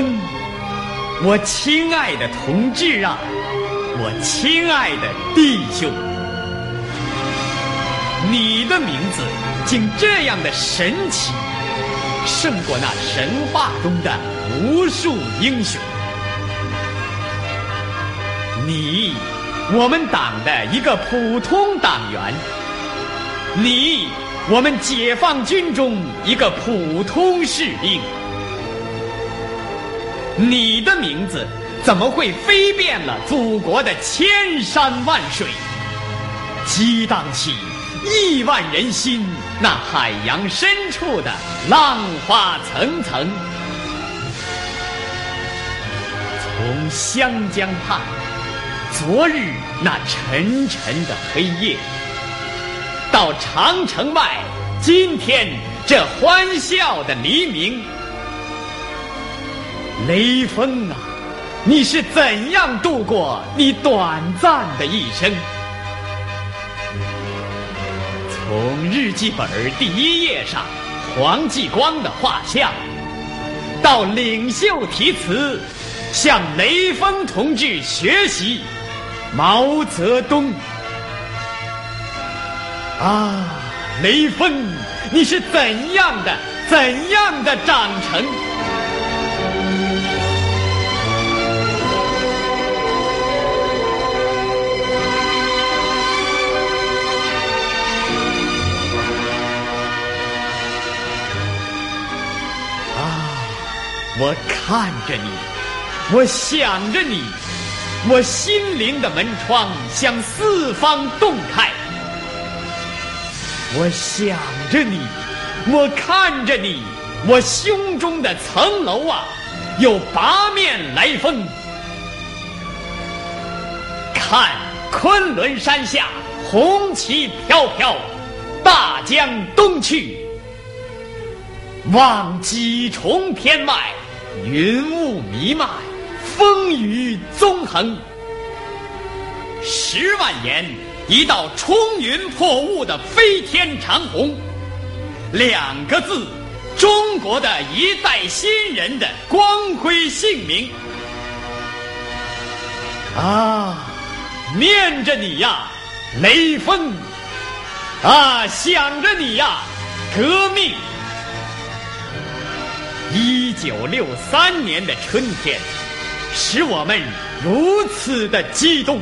你，雷锋，我亲爱的同志啊，我亲爱的弟兄，你的名字竟这样的神奇，胜过那神话中的无数英雄。你，我们党的一个普通党员，你。我们解放军中一个普通士兵，你的名字怎么会飞遍了祖国的千山万水，激荡起亿万人心那海洋深处的浪花层层？从湘江畔，昨日那沉沉的黑夜。到长城外，今天这欢笑的黎明，雷锋啊，你是怎样度过你短暂的一生？从日记本第一页上黄继光的画像，到领袖题词，向雷锋同志学习，毛泽东。啊，雷锋，你是怎样的、怎样的长成？我看着你，我想着你，我心灵的门窗向四方洞开。我想着你，我看着你，我胸中的层楼啊，有八面来风。看昆仑山下红旗飘飘，大江东去；望几重天外云雾弥漫，风雨纵横。十万言。一道冲云破雾的飞天长虹，两个字，中国的一代新人的光辉姓名。啊，念着你呀，雷锋！啊，想着你呀，革命！一九六三年的春天，使我们如此的激动。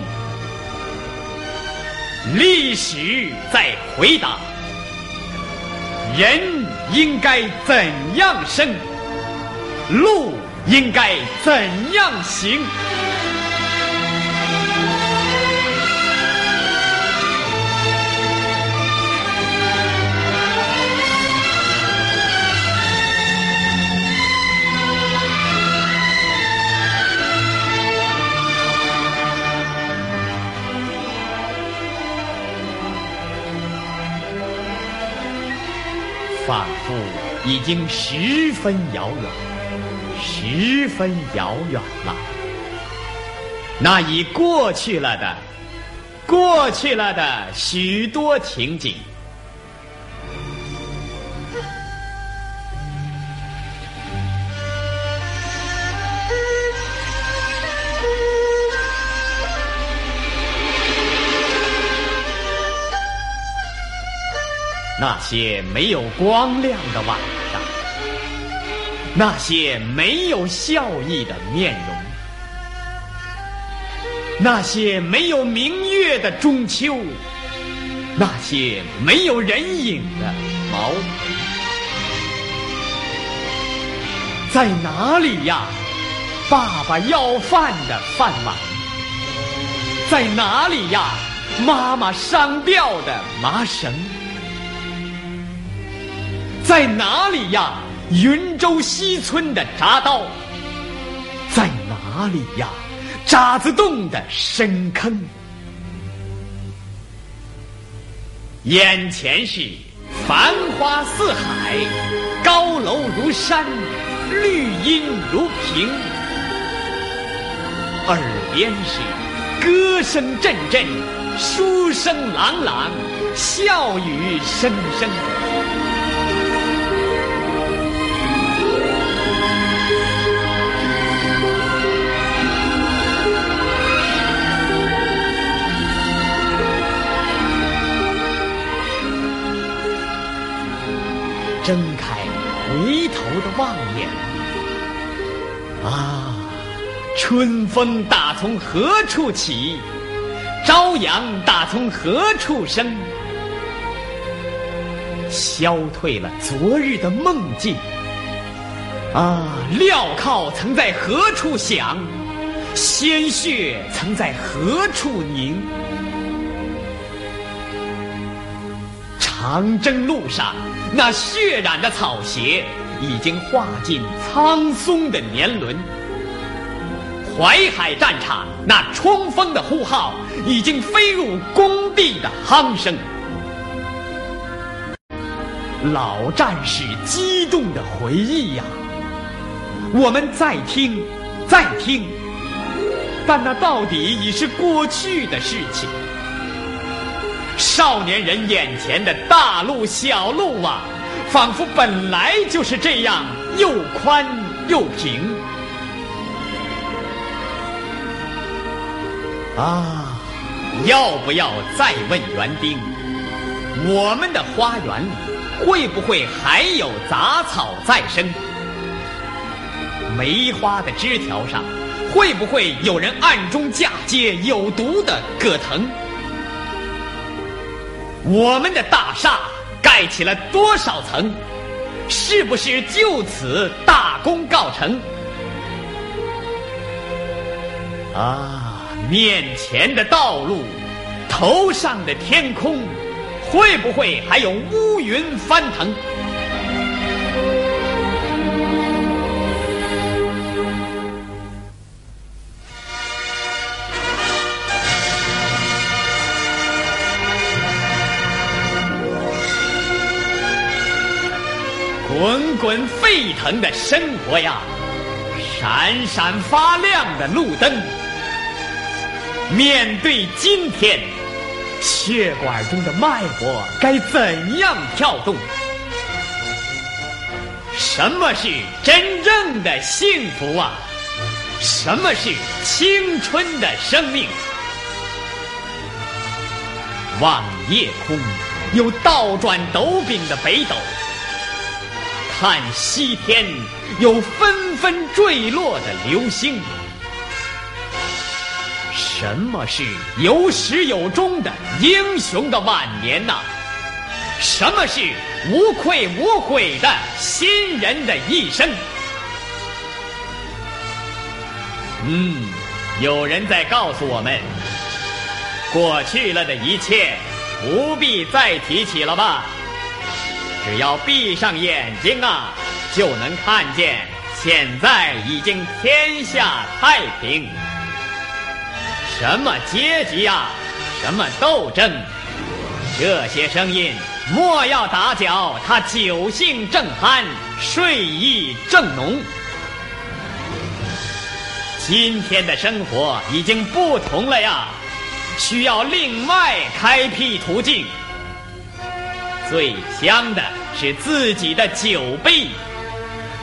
历史在回答：人应该怎样生？路应该怎样行？已经十分遥远，十分遥远了。那已过去了的，过去了的许多情景。那些没有光亮的晚上，那些没有笑意的面容，那些没有明月的中秋，那些没有人影的毛，在哪里呀？爸爸要饭的饭碗，在哪里呀？妈妈上吊的麻绳。在哪里呀？云州西村的铡刀，在哪里呀？渣滓洞的深坑，眼前是繁花似海，高楼如山，绿荫如屏；耳边是歌声阵阵，书声朗朗，笑语声声。睁开回头的望眼。啊，春风打从何处起？朝阳打从何处生？消退了昨日的梦境。啊，镣铐曾在何处响？鲜血曾在何处凝？长征路上，那血染的草鞋已经化进苍松的年轮；淮海战场，那冲锋的呼号已经飞入工地的鼾声。老战士激动的回忆呀，我们再听，再听，但那到底已是过去的事情。少年人眼前的大路小路啊，仿佛本来就是这样又宽又平。啊，要不要再问园丁，我们的花园里会不会还有杂草再生？梅花的枝条上会不会有人暗中嫁接有毒的葛藤？我们的大厦盖起了多少层？是不是就此大功告成？啊，面前的道路，头上的天空，会不会还有乌云翻腾？滚滚沸腾的生活呀，闪闪发亮的路灯。面对今天，血管中的脉搏该怎样跳动？什么是真正的幸福啊？什么是青春的生命？望夜空，有倒转斗柄的北斗。看西天，有纷纷坠落的流星。什么是有始有终的英雄的晚年呐？什么是无愧无悔的新人的一生？嗯，有人在告诉我们，过去了的一切不必再提起了吧。只要闭上眼睛啊，就能看见现在已经天下太平。什么阶级啊，什么斗争，这些声音莫要打搅他酒兴正酣，睡意正浓。今天的生活已经不同了呀，需要另外开辟途径。最香的是自己的酒杯，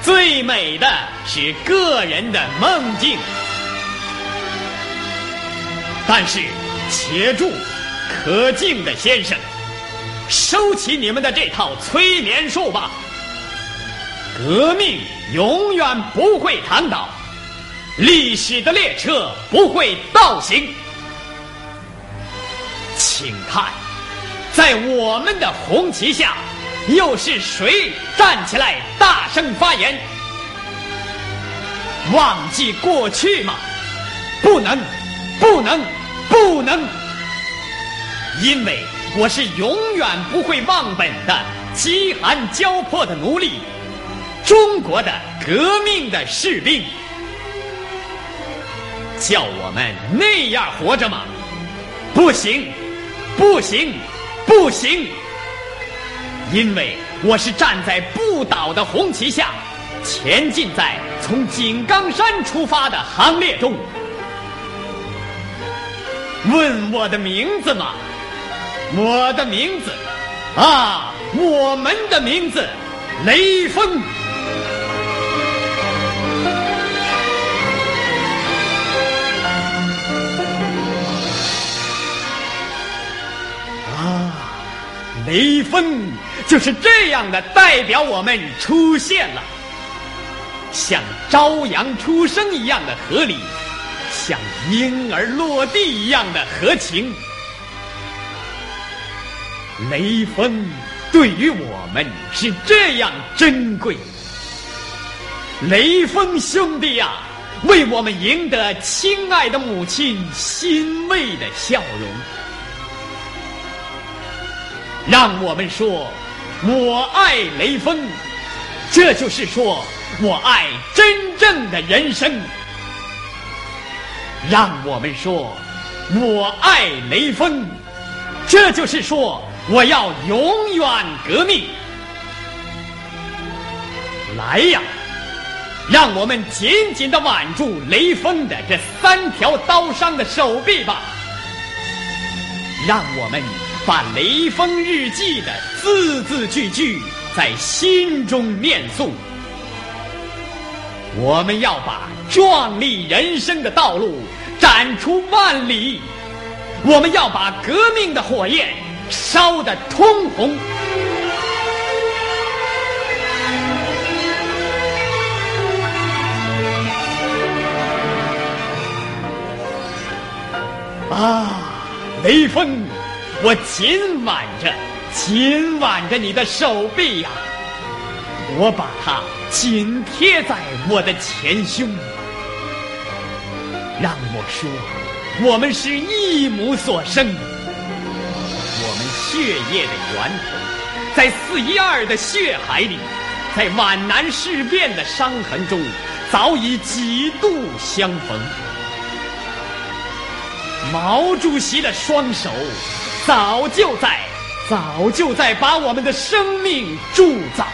最美的是个人的梦境。但是，且住，可敬的先生，收起你们的这套催眠术吧。革命永远不会躺倒，历史的列车不会倒行。请看。在我们的红旗下，又是谁站起来大声发言？忘记过去吗？不能，不能，不能！因为我是永远不会忘本的饥寒交迫的奴隶，中国的革命的士兵。叫我们那样活着吗？不行，不行！不行，因为我是站在不倒的红旗下，前进在从井冈山出发的行列中。问我的名字吗？我的名字，啊，我们的名字，雷锋。雷锋就是这样的代表我们出现了，像朝阳出生一样的合理，像婴儿落地一样的合情。雷锋对于我们是这样珍贵，雷锋兄弟呀，为我们赢得亲爱的母亲欣慰的笑容。让我们说，我爱雷锋，这就是说我爱真正的人生。让我们说，我爱雷锋，这就是说我要永远革命。来呀，让我们紧紧的挽住雷锋的这三条刀伤的手臂吧，让我们。把《雷锋日记》的字字句句在心中念诵。我们要把壮丽人生的道路展出万里，我们要把革命的火焰烧得通红。啊，雷锋！我紧挽着，紧挽着你的手臂呀！我把它紧贴在我的前胸。让我说，我们是一母所生，我们血液的源头，在四一二的血海里，在皖南事变的伤痕中，早已几度相逢。毛主席的双手。早就在，早就在把我们的生命铸造。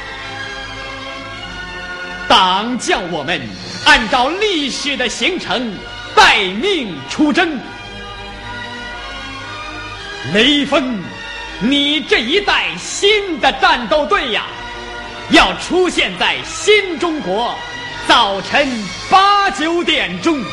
党叫我们按照历史的形成，待命出征。雷锋，你这一代新的战斗队呀，要出现在新中国早晨八九点钟。